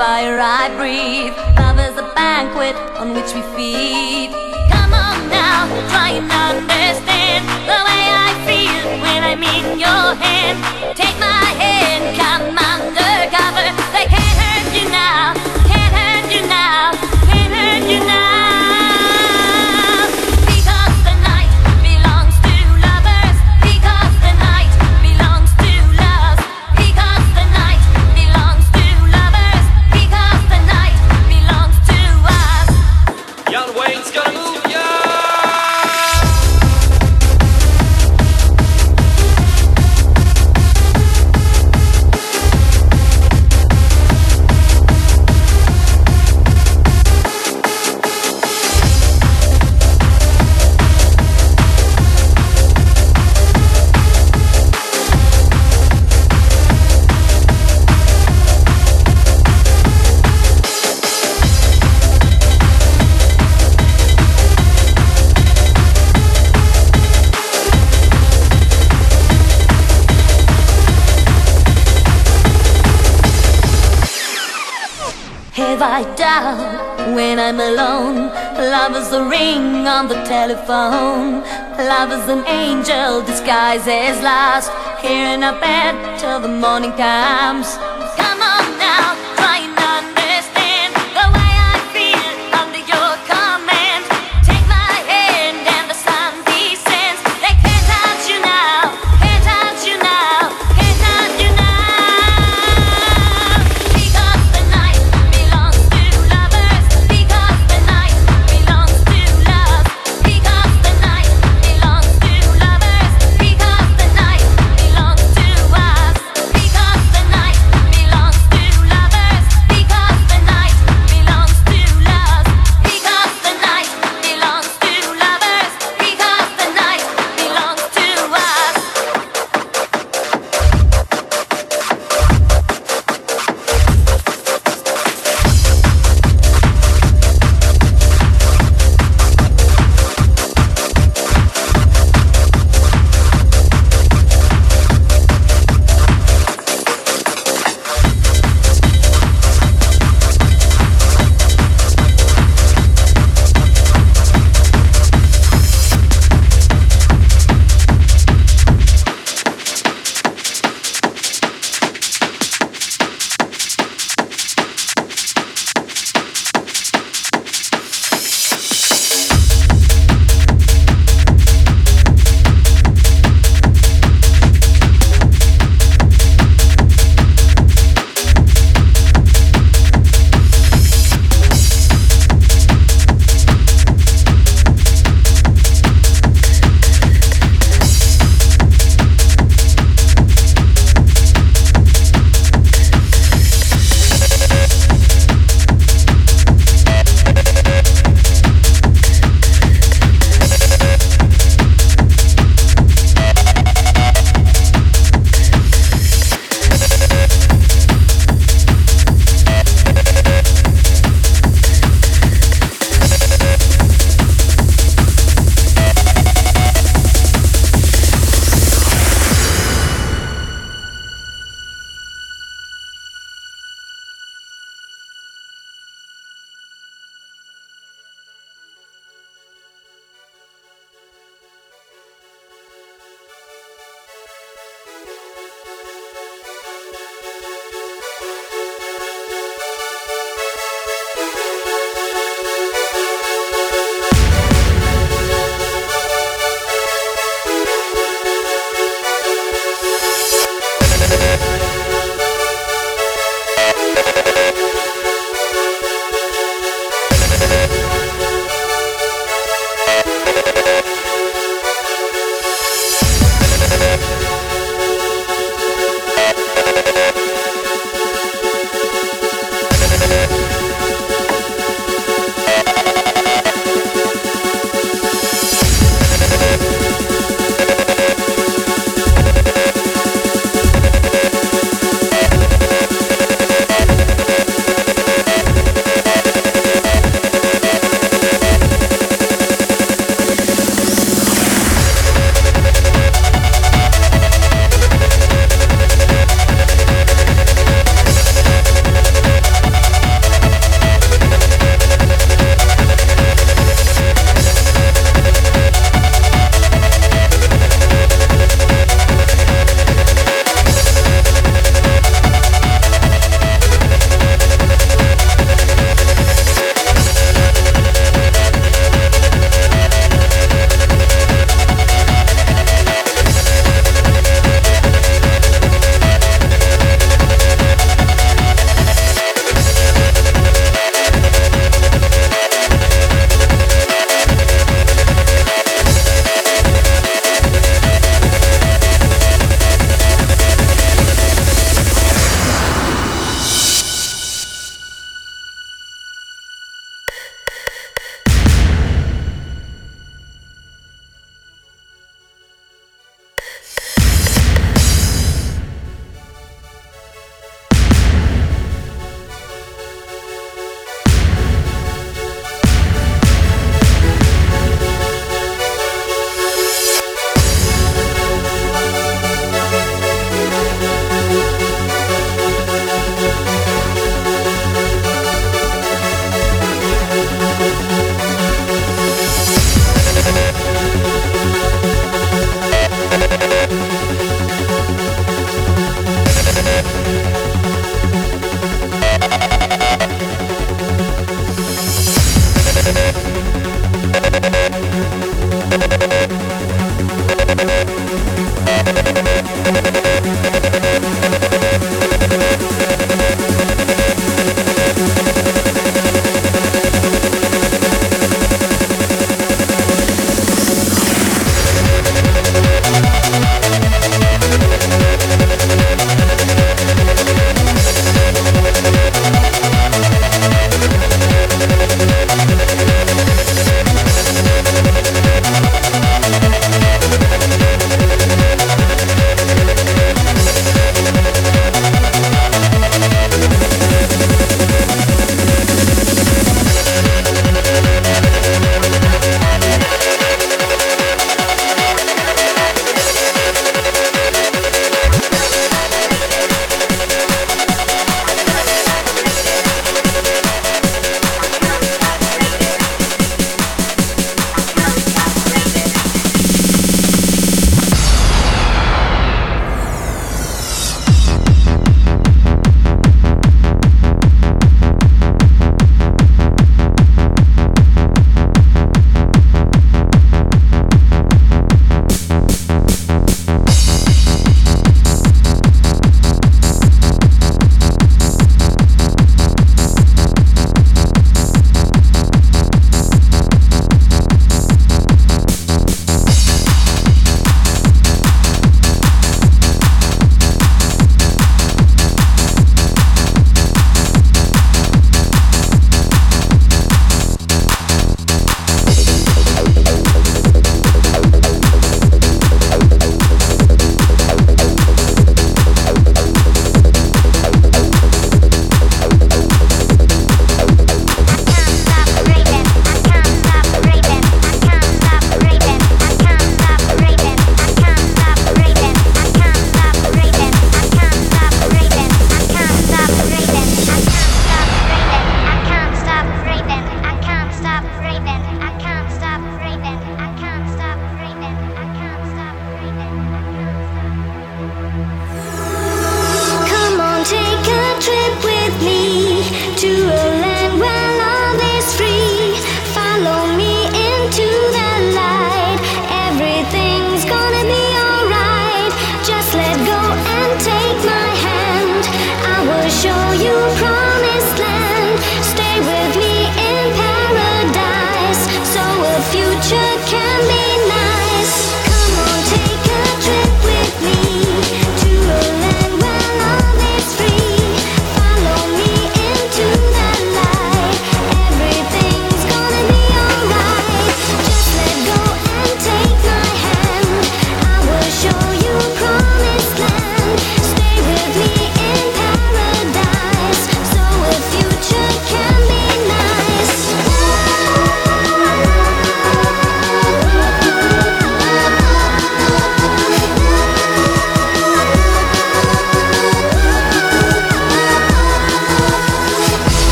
fire I breathe. Love is a banquet on which we feed. Love is the ring on the telephone. Love is an angel disguised as lost. Here in our bed till the morning comes.